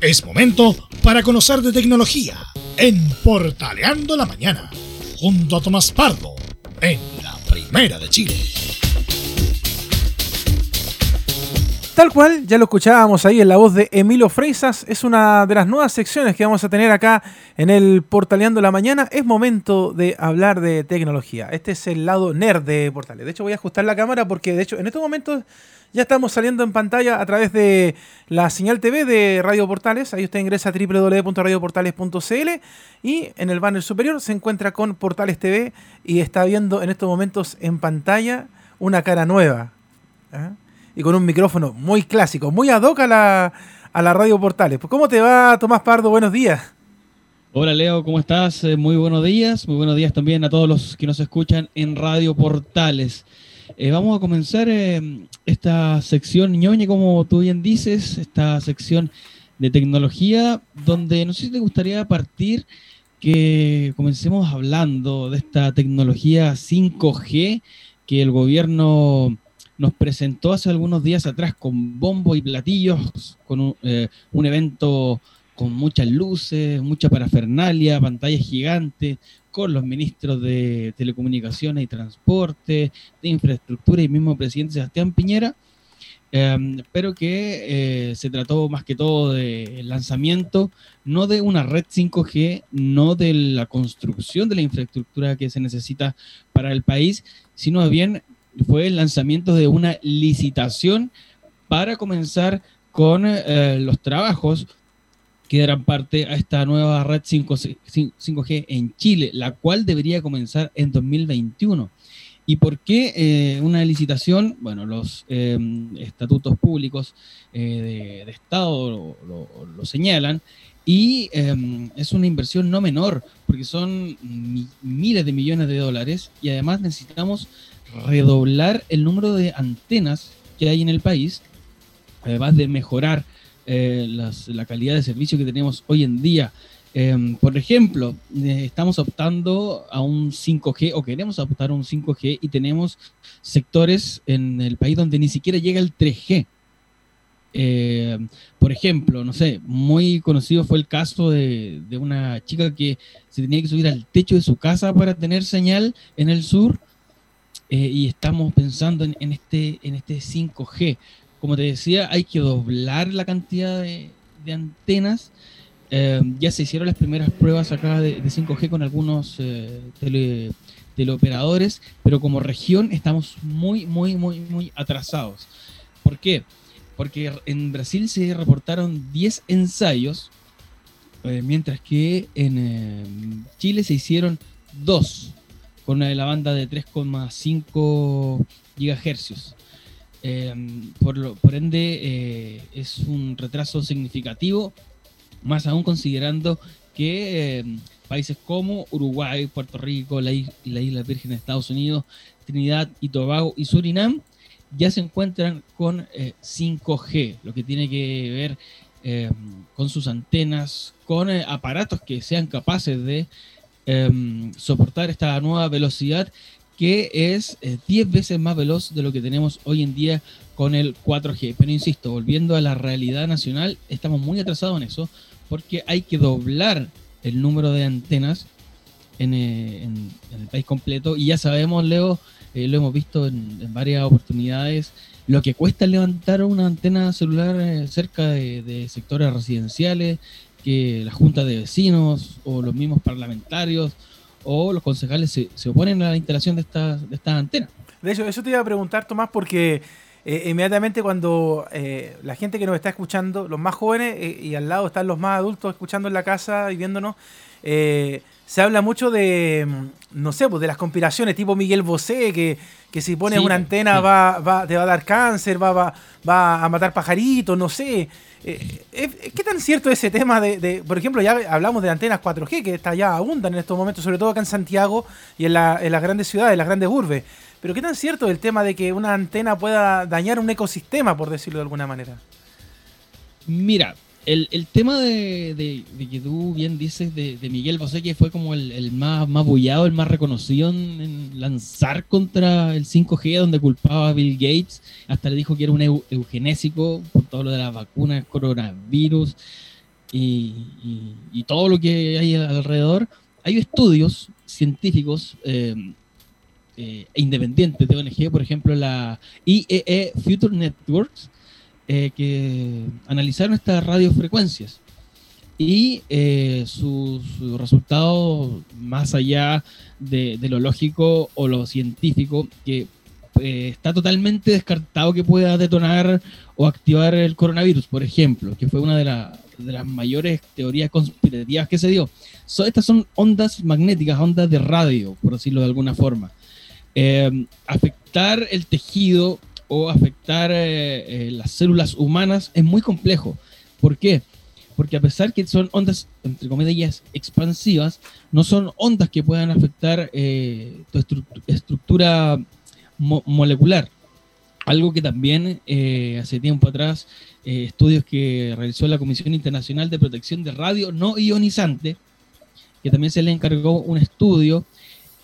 Es momento para conocer de tecnología en Portaleando la Mañana, junto a Tomás Pardo, en la Primera de Chile. Tal cual, ya lo escuchábamos ahí en la voz de Emilio Freisas, es una de las nuevas secciones que vamos a tener acá en el Portaleando la Mañana. Es momento de hablar de tecnología. Este es el lado nerd de Portales. De hecho, voy a ajustar la cámara porque, de hecho, en estos momentos ya estamos saliendo en pantalla a través de la señal TV de Radio Portales. Ahí usted ingresa a www.radioportales.cl y en el banner superior se encuentra con Portales TV y está viendo en estos momentos en pantalla una cara nueva. ¿ah? Y con un micrófono muy clásico, muy ad hoc a la, Radio Portales. Pues, ¿Cómo te va, Tomás Pardo? Buenos días. Hola Leo, ¿cómo estás? Eh, muy buenos días. Muy buenos días también a todos los que nos escuchan en Radio Portales. Eh, vamos a comenzar eh, esta sección ñoñe, como tú bien dices, esta sección de tecnología, donde no sé si te gustaría partir que comencemos hablando de esta tecnología 5G que el gobierno nos presentó hace algunos días atrás con bombo y platillos, con un, eh, un evento con muchas luces, mucha parafernalia, pantallas gigantes, con los ministros de Telecomunicaciones y Transporte, de Infraestructura y mismo presidente Sebastián Piñera, em, pero que eh, se trató más que todo de lanzamiento, no de una red 5G, no de la construcción de la infraestructura que se necesita para el país, sino bien fue el lanzamiento de una licitación para comenzar con eh, los trabajos que darán parte a esta nueva red 5, g en Chile, la cual debería comenzar en 2021. ¿Y por qué eh, una licitación? Bueno, los em, estatutos públicos eh, de, Estado lo, señalan y em, es una inversión no menor, porque son miles de millones de dólares y además necesitamos redoblar el número de antenas que hay en el país, además de mejorar eh, la calidad de servicio que tenemos hoy en día. Em, por ejemplo, eh, estamos optando a un 5G o queremos optar a un 5G y tenemos sectores en el país donde ni siquiera llega el 3G. Em, por ejemplo, no sé, muy conocido fue el caso de, de, una chica que se tenía que subir al techo de su casa para tener señal en el sur eh, y estamos pensando en, este, en este 5G. Como te decía, hay que doblar la cantidad de, antenas. Eh, ya se hicieron las primeras pruebas acá de, 5G con algunos eh, teleoperadores, pero como región estamos muy, muy, muy, muy atrasados. ¿Por qué? Porque en Brasil se reportaron 10 ensayos, mientras que en Chile se hicieron 2 con una de la banda de 3,5 gigahercios. Em, por, por, ende, eh, es un retraso significativo, más aún considerando que em, países como Uruguay, Puerto Rico, la, la Isla Virgen de Estados Unidos, Trinidad y Tobago y Surinam ya se encuentran con 5G, eh, lo que tiene que ver em, con sus antenas, con eh, aparatos que sean capaces de Em, soportar esta nueva velocidad que es 10 eh, veces más veloz de lo que tenemos hoy en día con el 4G. Pero insisto, volviendo a la realidad nacional, estamos muy atrasados en eso porque hay que doblar el número de antenas en, eh, el país completo y ya sabemos, Leo, eh, lo hemos visto en, varias oportunidades, lo que cuesta levantar una antena celular cerca de sectores residenciales, que la junta de vecinos o los mismos parlamentarios o los concejales se, oponen a la instalación de estas de estas antenas. De hecho, eso te iba a preguntar, Tomás, porque eh, inmediatamente cuando eh, la gente que nos está escuchando, los más jóvenes eh, y al lado están los más adultos escuchando en la casa y viéndonos, se habla mucho de, mm, no sé, pues de las conspiraciones tipo Miguel Bosé, que, que si pones una antena va, va, te va a dar cáncer, va, va, va a matar pajaritos, no sé. Eh, eh, ¿Qué tan cierto es ese tema de, por ejemplo, ya hablamos de antenas 4G, que está ya abundan en estos momentos, sobre todo acá en Santiago y en, las grandes ciudades, en las grandes urbes? Pero ¿qué tan cierto es el tema de que una antena pueda dañar un ecosistema, por decirlo de alguna manera? Mira, el, tema de, que tú bien dices de, Miguel Bosé, que fue como el, más, más bullado, el más reconocido en, lanzar contra el 5G, donde culpaba a Bill Gates, hasta le dijo que era un eugenésico por todo lo de las vacunas, coronavirus. y, todo lo que hay alrededor, hay estudios científicos eh, eh, independientes de ONG, por ejemplo la IEE e Future Networks, eh, que analizaron estas radiofrecuencias y sus su resultados, más allá de, de, lo lógico o lo científico, que está totalmente descartado que pueda detonar o activar el coronavirus, por ejemplo, que fue una de, de las mayores teorías conspirativas que se dio. estas son ondas magnéticas, ondas de radio, por decirlo de alguna forma. Eh, afectar el tejido o afectar eh, eh, las células humanas es muy complejo. ¿Por qué? Porque a pesar que son ondas, entre comillas, expansivas, no son ondas que puedan afectar tu estructura molecular. Algo que también hace tiempo atrás eh, estudios que realizó la Comisión Internacional de Protección de Radio No Ionizante, que también se le encargó un estudio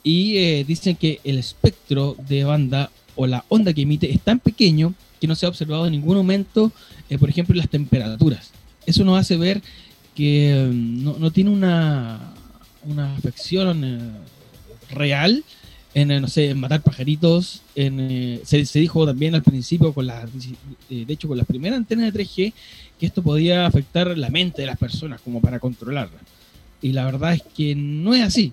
y eh, dicen que el espectro de banda o la onda que emite es tan pequeño que no se ha observado en ningún momento, eh, por ejemplo, las temperaturas. Eso nos hace ver que mm, no, tiene una, una afección real en, no sé, matar pajaritos. En, eh, se, dijo también al principio, con la, eh, de hecho, con las primeras antenas de 3G, que esto podía afectar la mente de las personas como para controlarla. Y la verdad es que no es así.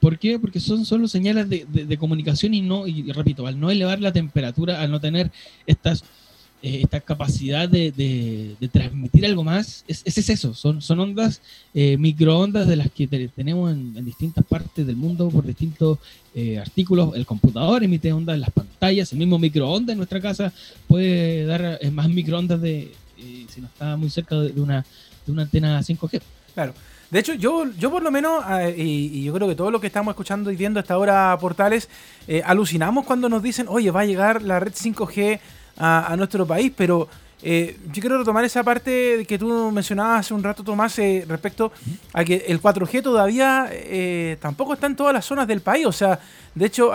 ¿Por qué? Porque son solo señales de, de comunicación y no, y repito, al no elevar la temperatura, al no tener estas eh, esta capacidad de, de, transmitir algo más, es, es eso, son, son ondas, eh, microondas de las que tenemos en, distintas partes del mundo por distintos eh, artículos. El computador emite ondas en las pantallas, el mismo microondas en nuestra casa puede dar más microondas de, si no está muy cerca de una, de una antena 5G. Claro. De hecho, yo, yo por lo menos, y, yo creo que todo lo que estamos escuchando y viendo hasta ahora portales, alucinamos cuando nos dicen, oye, va a llegar la red 5G a, nuestro país, pero eh, yo quiero retomar esa parte que tú mencionabas hace un rato, Tomás, eh, respecto a que el 4G todavía eh, tampoco está en todas las zonas del país. O sea, de hecho,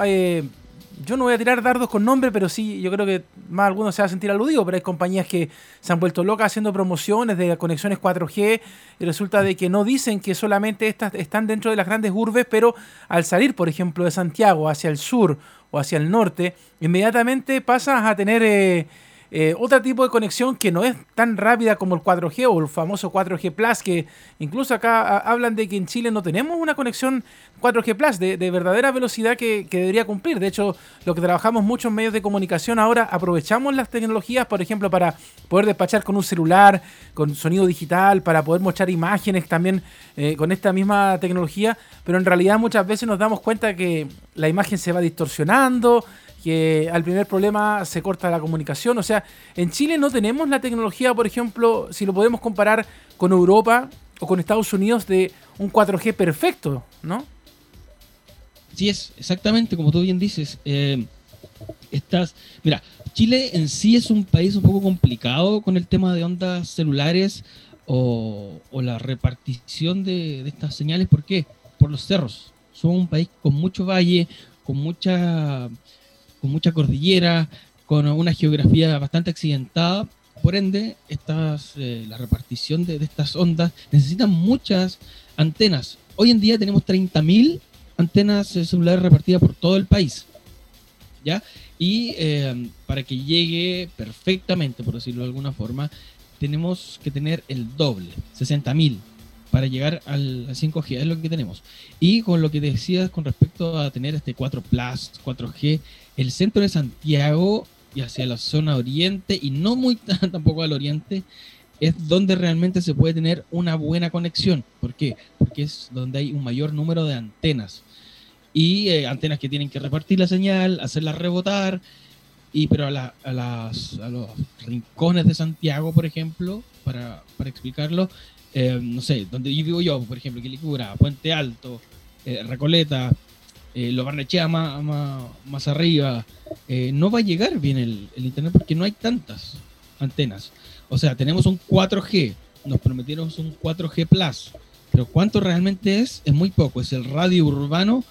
yo no voy a tirar dardos con nombre, pero sí, yo creo que más alguno se va a sentir aludido, pero hay compañías que se han vuelto locas haciendo promociones de conexiones 4G y resulta de que no dicen que solamente estas están dentro de las grandes urbes, pero al salir, por ejemplo, de Santiago hacia el sur o hacia el norte, inmediatamente pasas a tener eh, eh, otro tipo de conexión que no es tan rápida como el 4G o el famoso 4G Plus, que incluso acá hablan de que en Chile no tenemos una conexión 4G Plus de, verdadera velocidad que, debería cumplir. De hecho, lo que trabajamos muchos medios de comunicación ahora, aprovechamos las tecnologías, por ejemplo, para poder despachar con un celular, con sonido digital, para poder mostrar imágenes también eh, con esta misma tecnología, pero en realidad muchas veces nos damos cuenta que la imagen se va distorsionando, que al primer problema se corta la comunicación. O sea, en Chile no tenemos la tecnología, por ejemplo, si lo podemos comparar con Europa o con Estados Unidos, de un 4G perfecto, ¿no? Sí, es exactamente como tú bien dices. Eh, estás, mira, Chile en sí es un país un poco complicado con el tema de ondas celulares o, la repartición de, estas señales. ¿Por qué? Por los cerros. Somos un país con mucho valle, con mucha con mucha cordillera, con una geografía bastante accidentada. Por ende, estas, eh, la repartición de, estas ondas necesitan muchas antenas. Hoy en día tenemos 30.000 antenas eh, celulares repartidas por todo el país. ¿Ya? Y eh, para que llegue perfectamente, por decirlo de alguna forma, tenemos que tener el doble, 60.000 para llegar al, 5G, es lo que tenemos. Y con lo que decías con respecto a tener este 4 Plus, 4G, el centro de Santiago y hacia la zona oriente y no muy tampoco al oriente es donde realmente se puede tener una buena conexión. ¿Por qué? Porque es donde hay un mayor número de antenas. Y eh, antenas que tienen que repartir la señal, hacerla rebotar. Y pero a, a, las, a los rincones de Santiago, por ejemplo, para, para explicarlo, eh, no sé, donde yo vivo yo, por ejemplo, Quilicura, Puente Alto, eh, Recoleta, eh, lo Barnechea más, más, arriba, eh, no va a llegar bien el, internet porque no hay tantas antenas. O sea, tenemos un 4G, nos prometieron un 4G Plus, pero ¿cuánto realmente es? Es muy poco, es el radio urbano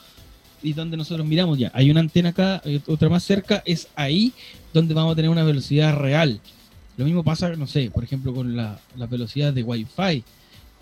y donde nosotros miramos ya, hay una antena acá, otra más cerca, es ahí donde vamos a tener una velocidad real Lo mismo pasa, no sé, por ejemplo, con la, la velocidad de Wi-Fi,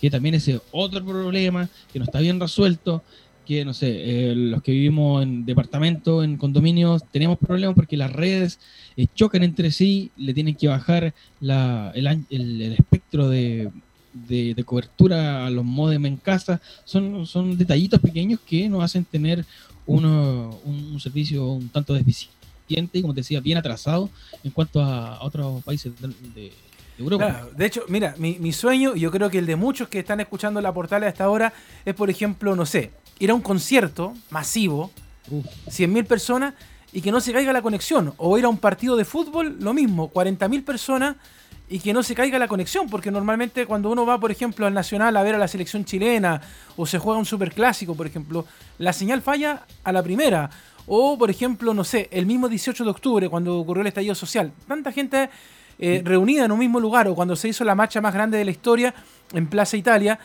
que también es otro problema que no está bien resuelto, que, no sé, eh, los que vivimos en departamentos, en condominios, tenemos problemas porque las redes eh, chocan entre sí, le tienen que bajar la, el, el, espectro de, de, cobertura a los modem en casa. Son, son detallitos pequeños que nos hacen tener uno, un, servicio un tanto deficiente y, como te decía, bien atrasado en cuanto a, otros países de de hecho, mira, mi, mi, sueño, y yo creo que el de muchos que están escuchando la portal a esta hora, es, por ejemplo, no sé, ir a un concierto masivo, 100.000 personas, y que no se caiga la conexión. O ir a un partido de fútbol, lo mismo, 40.000 personas y que no se caiga la conexión, porque normalmente cuando uno va, por ejemplo, al Nacional a ver a la selección chilena o se juega un superclásico, por ejemplo, la señal falla a la primera. O, por ejemplo, no sé, el mismo 18 de octubre, cuando ocurrió el estallido social. Tanta gente eh, reunida en un mismo lugar o cuando se hizo la marcha más grande de la historia en Plaza Italia,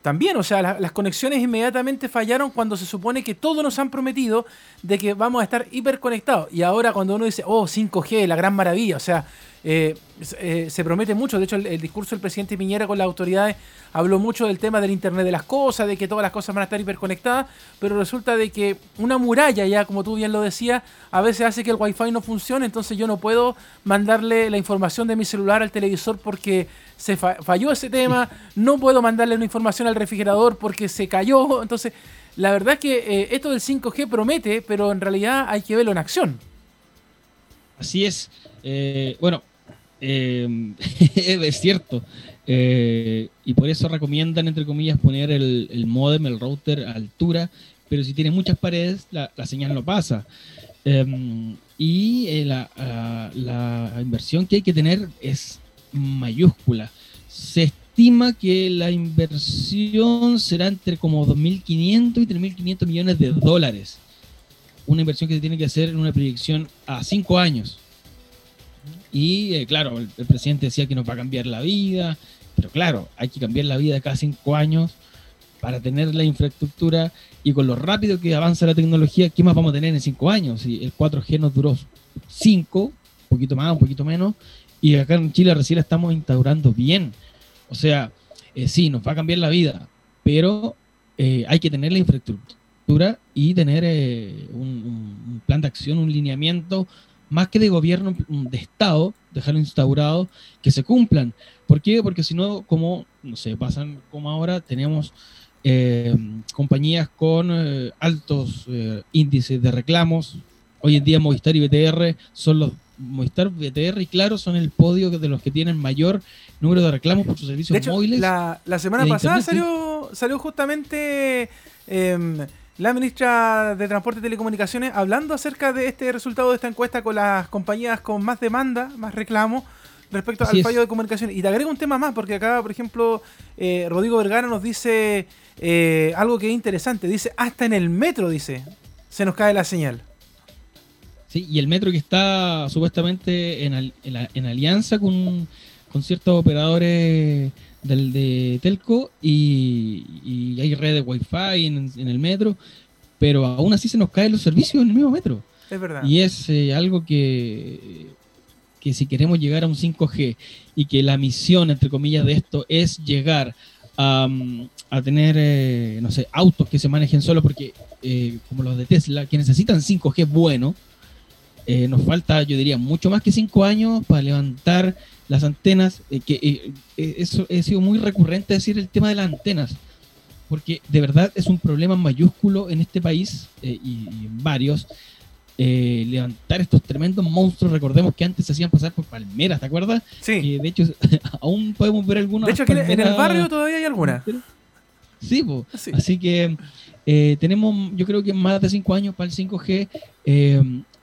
también, o sea, las conexiones inmediatamente fallaron cuando se supone que todos nos han prometido de que vamos a estar hiperconectados. Y ahora cuando uno dice, oh, 5G, la gran maravilla, o sea, eh, eh, se promete mucho. De hecho, el, discurso del presidente Piñera con las autoridades habló mucho del tema del Internet de las cosas, de que todas las cosas van a estar hiperconectadas, pero resulta de que una muralla, ya como tú bien lo decías, a veces hace que el Wi-Fi no funcione, entonces yo no puedo mandarle la información de mi celular al televisor porque se falló ese tema, no puedo mandarle una información al refrigerador porque se cayó, entonces la verdad es que eh, esto del 5G promete, pero en realidad hay que verlo en acción. Así es. bueno, eh, es cierto. Eh, y por eso recomiendan, entre comillas, poner el, el, modem, el router a altura, pero si tiene muchas paredes, la, señal no pasa. Em, y eh, la, la, inversión que hay que tener es mayúscula. Se estima que la inversión será entre como 2.500 y 3.500 millones de dólares. Una inversión que se tiene que hacer en una proyección a 5 años. Y eh, claro, el, presidente decía que nos va a cambiar la vida, pero claro, hay que cambiar la vida cada cinco años para tener la infraestructura y con lo rápido que avanza la tecnología, ¿qué más vamos a tener en cinco años? Si el 4G nos duró cinco, un poquito más, un poquito menos, y acá en Chile recién la estamos instaurando bien. O sea, eh, sí, nos va a cambiar la vida, pero eh, hay que tener la infraestructura y tener un, plan de acción, un lineamiento más que de gobierno, de Estado, dejarlo instaurado, que se cumplan. ¿Por qué? Porque si no, como, no sé, pasan como ahora, tenemos eh, compañías con eh, altos eh, índices de reclamos. Hoy en día Movistar y BTR son los Movistar, BTR y Claro son el podio de los que tienen mayor número de reclamos por sus servicios móviles. La, la semana pasada salió, salió justamente em, la ministra de Transporte y Telecomunicaciones hablando acerca de este resultado de esta encuesta con las compañías con más demanda, más reclamo respecto al fallo de comunicación. Y te agrego un tema más, porque acá, por ejemplo, eh, Rodrigo Vergara nos dice eh, algo que es interesante. Dice, hasta en el metro, dice, se nos cae la señal. Sí, y el metro que está supuestamente en, en alianza con, con ciertos operadores del de Telco y, hay red de Wi-Fi en, el metro, pero aún así se nos caen los servicios en el mismo metro. Es verdad. Y es eh, algo que, que si queremos llegar a un 5G y que la misión, entre comillas, de esto es llegar a, a tener, eh, no sé, autos que se manejen solo, porque eh, como los de Tesla, que necesitan 5G bueno, nos falta, yo diría, mucho más que 5 años para levantar las antenas, eh, que eh, eh, eso he sido muy recurrente decir el tema de las antenas, porque de verdad es un problema mayúsculo en este país y, en varios. levantar estos tremendos monstruos, recordemos que antes se hacían pasar por palmeras, ¿te acuerdas? Sí. de hecho, aún podemos ver algunas. De hecho, en el barrio todavía hay algunas. Sí, así que tenemos, yo creo que más de 5 años para el 5G.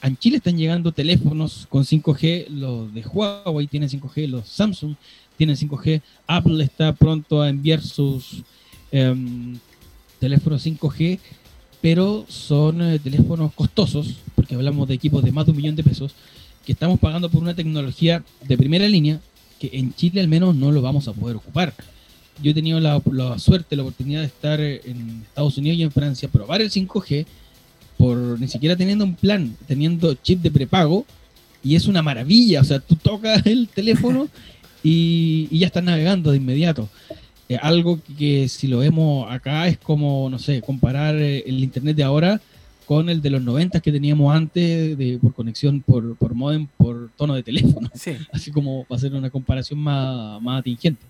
En Chile están llegando teléfonos con 5G, los de Huawei tienen 5G, los Samsung tienen 5G, Apple está pronto a enviar sus em, teléfonos 5G, pero son eh, teléfonos costosos, porque hablamos de equipos de más de un millón de pesos, que estamos pagando por una tecnología de primera línea que en Chile al menos no lo vamos a poder ocupar. Yo he tenido la, la suerte, la oportunidad de estar en Estados Unidos y en Francia, probar el 5G por ni siquiera teniendo un plan, teniendo chip de prepago, y es una maravilla. O sea, tú tocas el teléfono y, ya estás navegando de inmediato. Eh, algo que si lo vemos acá es como, no sé, comparar eh, el Internet de ahora con el de los 90 que teníamos antes de, por conexión por, por modem, por tono de teléfono. Así como para hacer una comparación más, más atingente.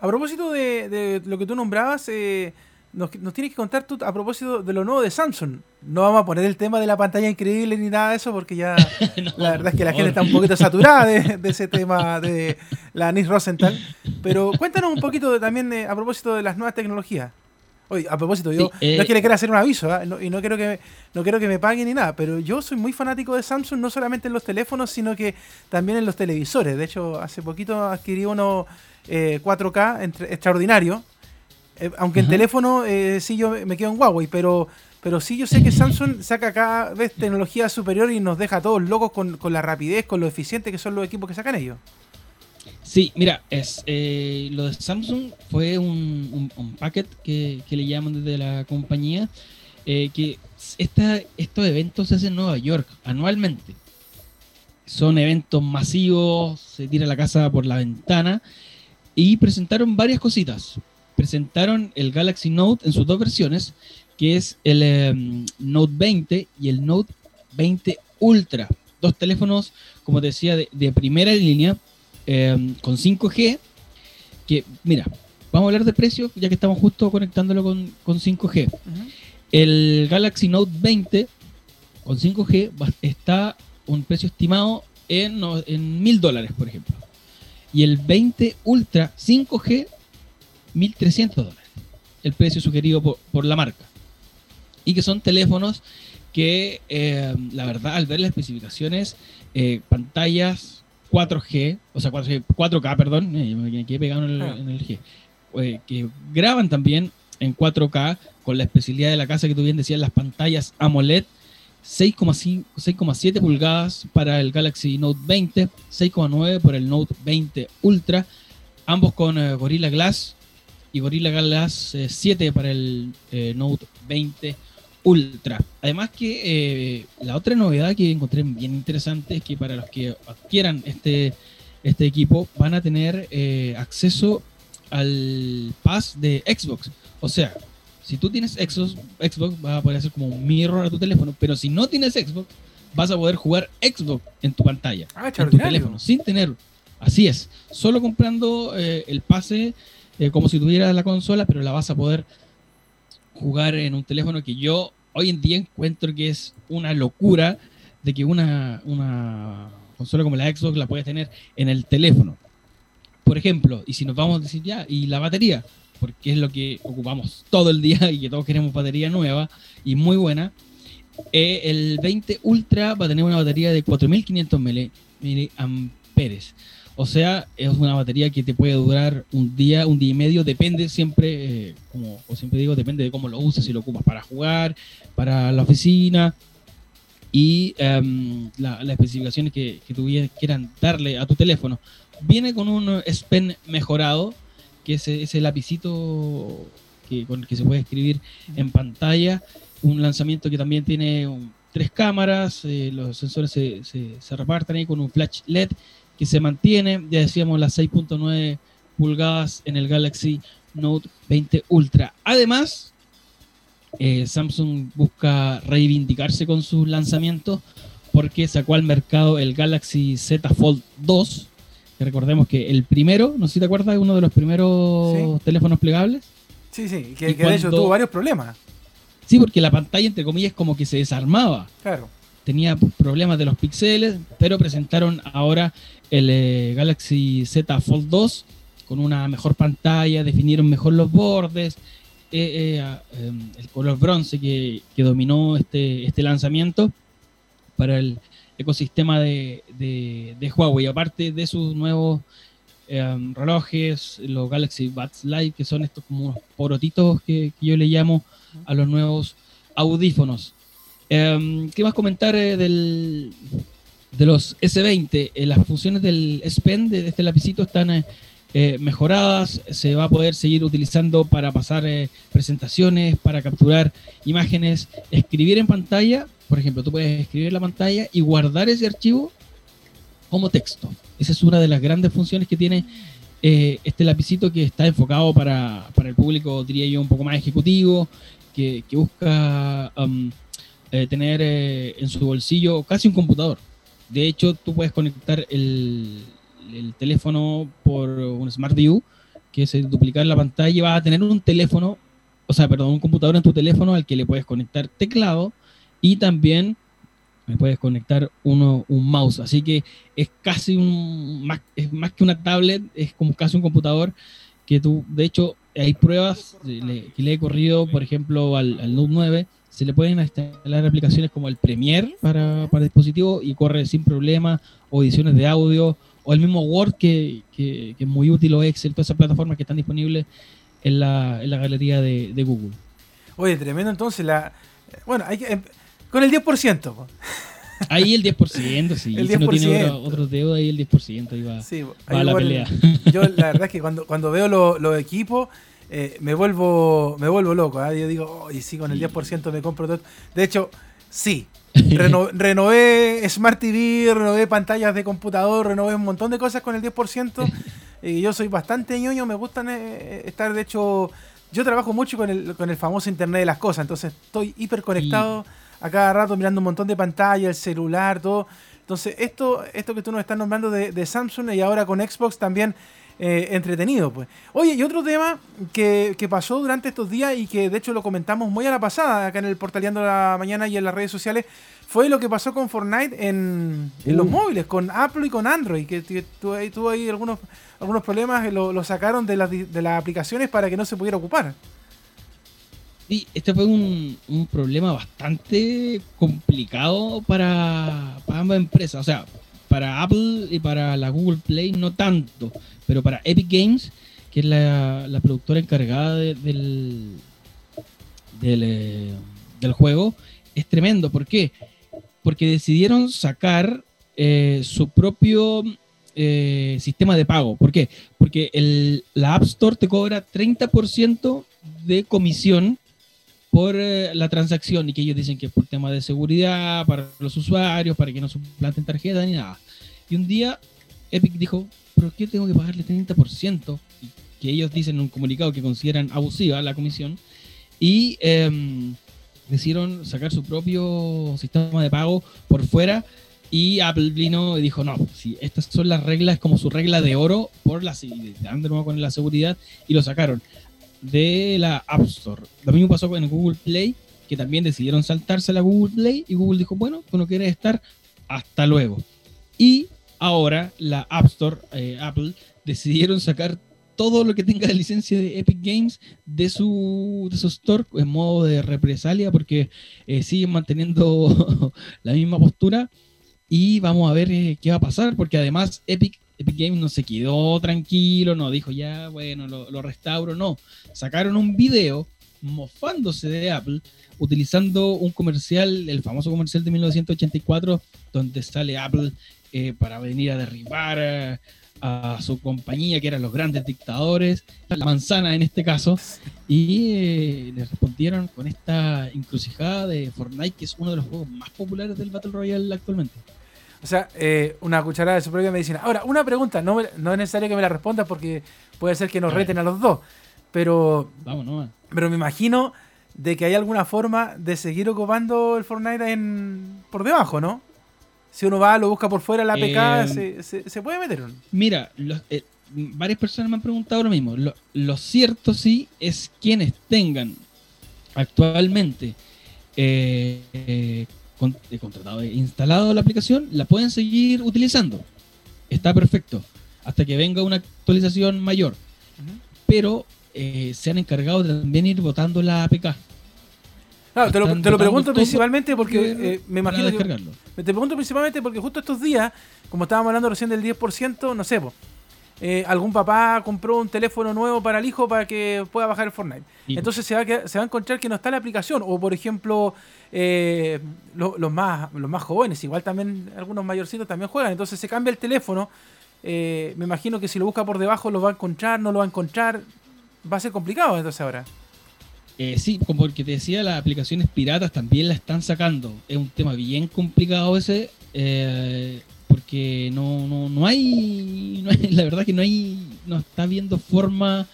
A propósito de, lo que tú nombrabas, eh, nos, tienes que contar tú a propósito de lo nuevo de Samsung. No vamos a poner el tema de la pantalla increíble ni nada de eso, porque ya la verdad es que la gente está un poquito saturada de, ese tema de la Nis Rosenthal. Pero cuéntanos un poquito también a propósito de las nuevas tecnologías. Oye, a propósito, yo no eh, que le quiera hacer un aviso, ¿ah? y no quiero, que me, no quiero que me paguen ni nada, pero yo soy muy fanático de Samsung, no solamente en los teléfonos, sino que también en los televisores. De hecho, hace poquito adquirí uno 4K eh, extraordinario. Eh, aunque en teléfono sí yo me quedo en Huawei, pero, pero sí yo sé que Samsung saca cada vez tecnología superior y nos deja a todos locos con, con la rapidez, con lo eficiente que son los equipos que sacan ellos. Sí, mira, es eh, lo de Samsung fue un, un, packet que, le llaman desde la compañía, eh, que esta, estos eventos se hacen en Nueva York anualmente. Son eventos masivos, se tira la casa por la ventana y presentaron varias cositas. Presentaron el Galaxy Note en sus dos versiones, que es el em, Note 20 y el Note 20 Ultra. Dos teléfonos, como te decía, de, de primera línea Em, con 5G, que mira, vamos a hablar de precios ya que estamos justo conectándolo con, 5G. El Galaxy Note 20 con 5G está un precio estimado en, en 1000 dólares, por ejemplo. Y el 20 Ultra 5G, 1300 dólares. El precio sugerido por, la marca. Y que son teléfonos que, em, la verdad, al ver las especificaciones, eh, pantallas 4G, o sea, 4 k perdón, eh, me quedé pegado en el, ah. G, eh, que graban también en 4K con la especialidad de la casa que tú bien decías, las pantallas AMOLED, 6,7 pulgadas para el Galaxy Note 20, 6,9 por el Note 20 Ultra, ambos con eh, Gorilla Glass y Gorilla Glass 7 para el Note 20 Ultra. Además que eh, la otra novedad que encontré bien interesante es que para los que adquieran este, este equipo van a tener eh, acceso al pass de Xbox. O sea, si tú tienes Xbox, Xbox va a poder hacer como un mirror a tu teléfono, pero si no tienes Xbox, vas a poder jugar Xbox en tu pantalla, ah, en tu teléfono, sin tener. Así es, solo comprando eh, el pase como si tuvieras la consola, pero la vas a poder jugar en un teléfono que yo hoy en día encuentro que es una locura de que una, una consola como la Xbox la puedes tener en el teléfono. Por ejemplo, y si nos vamos a decir ya, y la batería, porque es lo que ocupamos todo el día y que todos queremos batería nueva y muy buena, eh, el 20 Ultra va a tener una batería de 4500 miliamperes. O sea, es una batería que te puede durar un día, un día y medio, depende siempre, eh, como siempre digo, depende de cómo lo uses, si lo ocupas para jugar, para la oficina y um, las especificaciones que, que darle a tu teléfono. Viene con un S Pen mejorado, que es ese lapicito que, con el que se puede escribir en pantalla. Un lanzamiento que también tiene tres cámaras, eh, los sensores se, se, se reparten ahí con un flash LED que se mantiene, ya decíamos las 6.9 pulgadas en el Galaxy Note 20 Ultra. Además, eh, Samsung busca reivindicarse con sus lanzamientos porque sacó al mercado el Galaxy Z Fold 2, que recordemos que el primero, no sé si te acuerdas, es uno de los primeros teléfonos plegables. Sí, sí, que, de hecho tuvo varios problemas. Sí, porque la pantalla, entre comillas, como que se desarmaba. Claro. Tenía problemas de los píxeles, pero presentaron ahora el eh, Galaxy Z Fold 2 con una mejor pantalla, definieron mejor los bordes, eh, eh, el color bronce que, dominó este, este lanzamiento para el ecosistema de, de, Huawei. Aparte de sus nuevos relojes, los Galaxy Buds Live, que son estos como unos porotitos que, yo le llamo a los nuevos audífonos. Em, ¿Qué más comentar del, de los S20, eh, las funciones del S Pen de, este lapicito están eh, eh, mejoradas, se va a poder seguir utilizando para pasar presentaciones, para capturar imágenes, escribir en pantalla, por ejemplo, tú puedes escribir en la pantalla y guardar ese archivo como texto. Esa es una de las grandes funciones que tiene eh, este lapicito que está enfocado para, para, el público, diría yo, un poco más ejecutivo, que, busca eh, tener eh, en su bolsillo casi un computador. De hecho, tú puedes conectar el, el teléfono por un Smart View, que es duplicar la pantalla y vas a tener un teléfono, o sea, perdón, un computador en tu teléfono al que le puedes conectar teclado y también le puedes conectar uno, un mouse. Así que es casi un, más, es más que una tablet, es como casi un computador que tú, de hecho, hay pruebas que le he corrido, por ejemplo, al, al Note 9 se le pueden instalar aplicaciones como el Premiere para, para dispositivo y corre sin problema, o ediciones de audio, o el mismo Word que, que, es muy útil, o Excel, todas esas plataformas que están disponibles en la, en la galería de, de, Google. Oye, tremendo entonces. la Bueno, hay que, em, con el 10%. Ahí el 10%, sí. El 10%. Si no tiene otros otro deuda, ahí el 10%, ahí va, sí, va la pelea. Yo la verdad es que cuando, cuando veo los lo equipos eh, me vuelvo me vuelvo loco. ¿eh? Yo digo, oye, sí, con el 10% me compro todo. De hecho, sí. Reno, renové Smart TV, renové pantallas de computador, renové un montón de cosas con el 10%. y yo soy bastante ñoño, me gustan eh, estar, de hecho, yo trabajo mucho con el, con el famoso Internet de las Cosas, entonces estoy hiper conectado a cada rato mirando un montón de pantallas, el celular, todo. Entonces, esto, esto que tú nos estás nombrando de, de Samsung y ahora con Xbox también eh, entretenido. Pues. Oye, y otro tema que, que, pasó durante estos días y que de hecho lo comentamos muy a la pasada acá en el Portaleando la Mañana y en las redes sociales fue lo que pasó con Fortnite en, en los móviles, con Apple y con Android, que, que tuvo, ahí, tuvo ahí algunos, algunos problemas, lo, lo sacaron de, las, de las aplicaciones para que no se pudiera ocupar. Sí, este fue un, un, problema bastante complicado para, para ambas empresas. O sea, para Apple y para la Google Play no tanto, pero para Epic Games, que es la, la productora encargada de, del, del, eh, juego, es tremendo. ¿Por qué? Porque decidieron sacar eh, su propio eh, sistema de pago. ¿Por qué? Porque el, la App Store te cobra 30% de comisión por eh, la transacción y que ellos dicen que es por tema de seguridad para los usuarios, para que no suplanten tarjeta ni nada. Y un día Epic dijo, ¿por qué tengo que pagarle 30%? Y que ellos dicen en un comunicado que consideran abusiva la comisión y eh, decidieron sacar su propio sistema de pago por fuera y Apple vino y dijo, no, si estas son las reglas, como su regla de oro, por la, de nuevo con la seguridad, y lo sacaron de la App Store. Lo mismo pasó con Google Play, que también decidieron saltarse la Google Play y Google dijo, bueno, tú no quieres estar, hasta luego. Y ahora la App Store, eh, Apple, decidieron sacar todo lo que tenga la licencia de Epic Games de su, de su store en modo de represalia porque eh, siguen manteniendo la misma postura y vamos a ver eh, qué va a pasar porque además Epic Epic Games no se quedó tranquilo, no dijo ya, bueno, lo, restauro, no. Sacaron un video mofándose de Apple utilizando un comercial, el famoso comercial de 1984, donde sale Apple eh, para venir a derribar a, a, su compañía, que eran los grandes dictadores, la manzana en este caso, y eh, le respondieron con esta encrucijada de Fortnite, que es uno de los juegos más populares del Battle Royale actualmente. O sea, eh, una cucharada de su propia medicina. Ahora, una pregunta, no, no es necesario que me la respondas porque puede ser que nos reten a los dos. Pero. Vamos, no. Pero me imagino de que hay alguna forma de seguir ocupando el Fortnite en, por debajo, ¿no? Si uno va, lo busca por fuera, la APK, eh, se, se, se, puede meter. Mira, los, eh, varias personas me han preguntado lo mismo. Lo, lo cierto sí es quienes tengan actualmente eh, con, eh, contratado, instalado la aplicación, la pueden seguir utilizando. Está perfecto. Hasta que venga una actualización mayor. Uh -huh. Pero eh, se han encargado de también ir votando la APK. Claro, te lo, te lo pregunto principalmente porque eh, me imagino que, Te pregunto principalmente porque justo estos días, como estábamos hablando recién del 10%, no sé, eh, algún papá compró un teléfono nuevo para el hijo para que pueda bajar el Fortnite. Sí. Entonces se va, a, se va a encontrar que no está la aplicación. O por ejemplo, eh, lo, los, más, los más jóvenes, igual también algunos mayorcitos también juegan. Entonces se cambia el teléfono. Eh, me imagino que si lo busca por debajo lo va a encontrar, no lo va a encontrar. Va a ser complicado entonces ahora. Eh, sí, como el que te decía, las aplicaciones piratas también la están sacando. Es un tema bien complicado ese, eh, porque no, no, no, hay, la verdad que no hay, no está viendo forma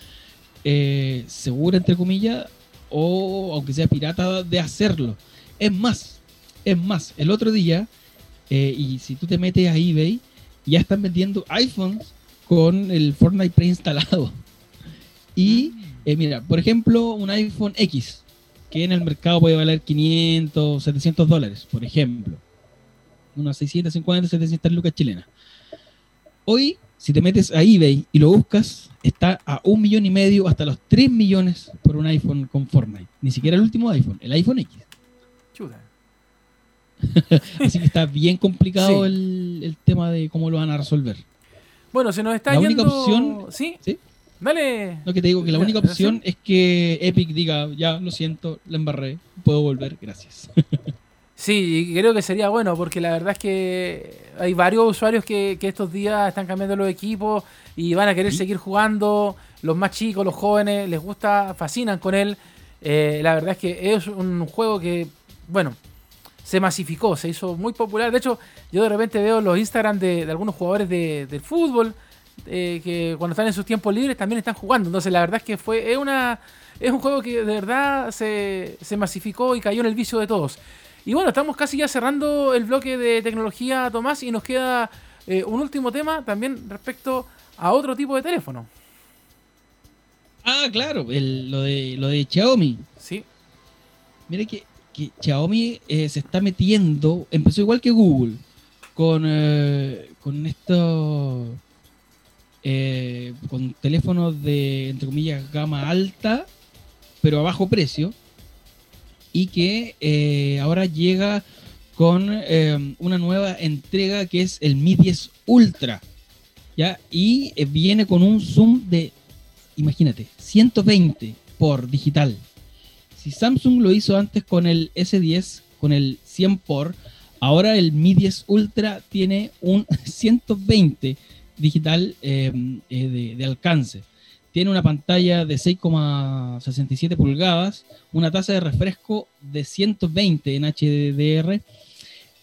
eh, segura, entre comillas, o aunque sea pirata, de hacerlo. Es más, es más, el otro día, eh, y si tú te metes a eBay, ya están vendiendo iPhones con el Fortnite preinstalado. Y eh, mira, por ejemplo, un iPhone X, que en el mercado puede valer 500, 700 dólares, por ejemplo. Unas 650, 700 lucas chilenas. Hoy, si te metes a eBay y lo buscas, está a un millón y medio hasta los 3 millones por un iPhone con Fortnite. Ni siquiera el último iPhone, el iPhone X. Chuta. Así que está bien complicado el, el, tema de cómo lo van a resolver. Bueno, se nos está la única opción. ¿Sí? ¿Sí? Dale. Lo que te digo, que la única opción es que Epic diga, ya lo siento, la embarré, puedo volver, gracias. Sí, creo que sería bueno, porque la verdad es que hay varios usuarios que, estos días están cambiando los equipos y van a querer seguir jugando. Los más chicos, los jóvenes, les gusta, fascinan con él. Eh, la verdad es que es un juego que, bueno, se masificó, se hizo muy popular. De hecho, yo de repente veo los Instagram de, algunos jugadores de, del fútbol eh, que cuando están en sus tiempos libres también están jugando. Entonces, la verdad es que fue es una es un juego que de verdad se, masificó y cayó en el vicio de todos. Y bueno, estamos casi ya cerrando el bloque de tecnología, Tomás, y nos queda eh, un último tema también respecto a otro tipo de teléfono. Ah, claro, lo, de, lo de Xiaomi. Sí. Mire que que Xiaomi eh, se está metiendo, empezó igual que Google, con, eh, con estos, eh, con teléfonos de, entre comillas, gama alta, pero a bajo precio, y que ahora llega con una nueva entrega que es el Mi 10 Ultra, ¿ya? Y viene con un zoom de, imagínate, 120 por digital si Samsung lo hizo antes con el S10, con el 100 por, ahora el Mi 10 Ultra tiene un 120 digital em, eh, de, alcance. Tiene una pantalla de 6,67 pulgadas, una tasa de refresco de 120 en HDR.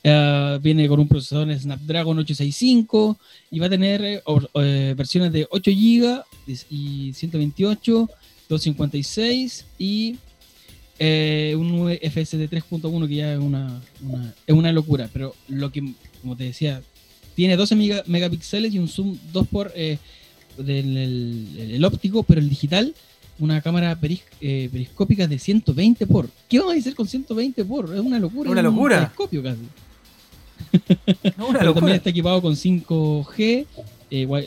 Eh, viene con un procesador Snapdragon 865 y va a tener eh, versiones de 8 GB y 128, 256 y eh, un FSD 3.1 que ya es una, es una locura, pero lo que, como te decía, tiene 12 megapíxeles y un zoom 2 por eh, del el, óptico, pero el digital, una cámara eh, periscópica de 120 por. ¿Qué vamos a hacer con 120 por? Es una locura. Una locura. Un periscopio casi. pero también está equipado con 5G,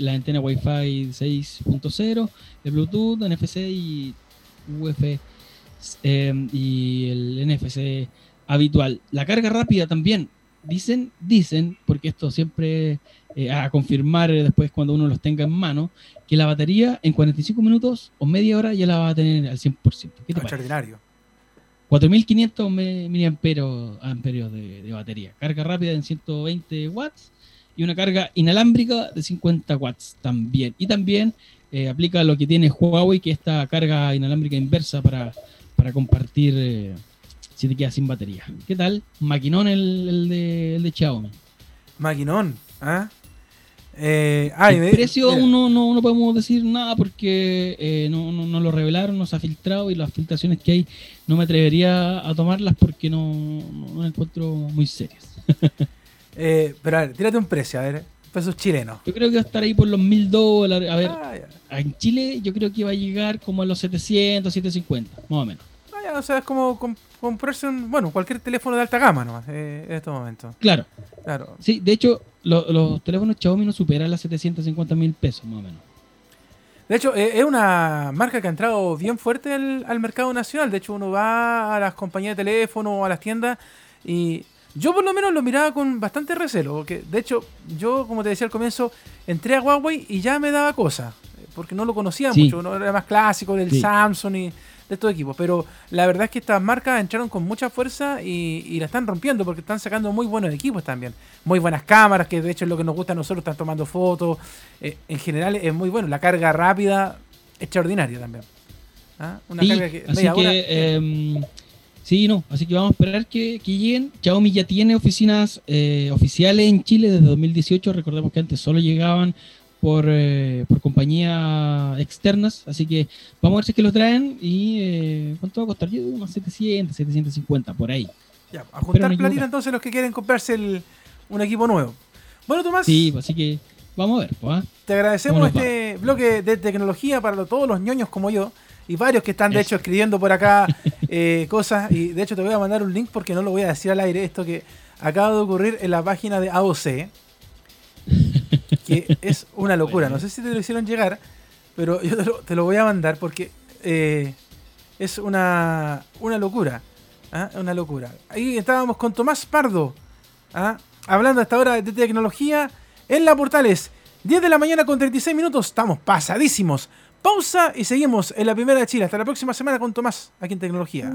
la antena Wi-Fi 6.0, el Bluetooth, NFC y UFS Em, y el NFC habitual. La carga rápida también, dicen, dicen, porque esto siempre eh, a confirmar después cuando uno los tenga en mano, que la batería en 45 minutos o media hora ya la va a tener al 100%. ¿Qué te Extraordinario. 4500 miliamperios de, de batería. Carga rápida en 120 watts y una carga inalámbrica de 50 watts también. Y también eh, aplica lo que tiene Huawei, que esta carga inalámbrica inversa para para compartir eh, si te quedas sin batería. ¿Qué tal? Maquinón el, de, el de Xiaomi. Maquinón, ¿ah? Eh, el precio aún no, no, podemos decir nada porque eh, no, no, lo revelaron, no se ha filtrado y las filtraciones que hay no me atrevería a tomarlas porque no, no, las encuentro muy serias. eh, pero a ver, tírate un precio, a ver, pesos chilenos. Yo creo que va a estar ahí por los mil dólares. A ver, ah, en Chile yo creo que va a llegar como a los 700, 750, más o menos. O sea, es como comprarse un, bueno, cualquier teléfono de alta gama nomás eh, en estos momentos. Claro. Claro. Sí, de hecho, los teléfonos Xiaomi no superan las 750 mil pesos, más o menos. De hecho, eh, es una marca que ha entrado bien fuerte al, mercado nacional. De hecho, uno va a las compañías de teléfono o a las tiendas y yo por lo menos lo miraba con bastante recelo, porque de hecho yo, como te decía al comienzo, entré a Huawei y ya me daba cosa, porque no lo conocía mucho, no era más clásico del Samsung y de estos equipos, pero la verdad es que estas marcas entraron con mucha fuerza y, la están rompiendo porque están sacando muy buenos equipos también, muy buenas cámaras, que de hecho es lo que nos gusta a nosotros, están tomando fotos, eh, en general es muy bueno, la carga rápida, extraordinaria también. ¿Ah? Una carga que, así que, em, Sí, no, así que vamos a esperar que, que lleguen. Xiaomi ya tiene oficinas eh, oficiales en Chile desde 2018. Recordemos que antes solo llegaban por, eh, por compañías externas. Así que vamos a ver si es que lo traen y eh, cuánto va a costar. Yo digo unos 700, 750, por ahí. Ya, a juntar no platita entonces los que quieren comprarse el- un equipo nuevo. Bueno, Tomás, Sí, pues, así que vamos a ver. Pues, ¿ah? te agradecemos ¿Cómo nos este bloque de tecnología para todos los ñoños como yo y varios que están de hecho escribiendo por acá eh, cosas y de hecho te voy a mandar un link porque no lo voy a decir al aire esto que acaba de ocurrir en la página de AOC que es una locura no sé si te lo hicieron llegar pero yo te lo, te lo voy a mandar porque eh, es una, una locura ¿ah? una locura ahí estábamos con Tomás Pardo ¿ah? hablando hasta ahora de tecnología en la Portales 10 de la mañana con 36 minutos estamos pasadísimos Pausa y seguimos en la primera de Chile. Hasta la próxima semana con Tomás, aquí en Tecnología.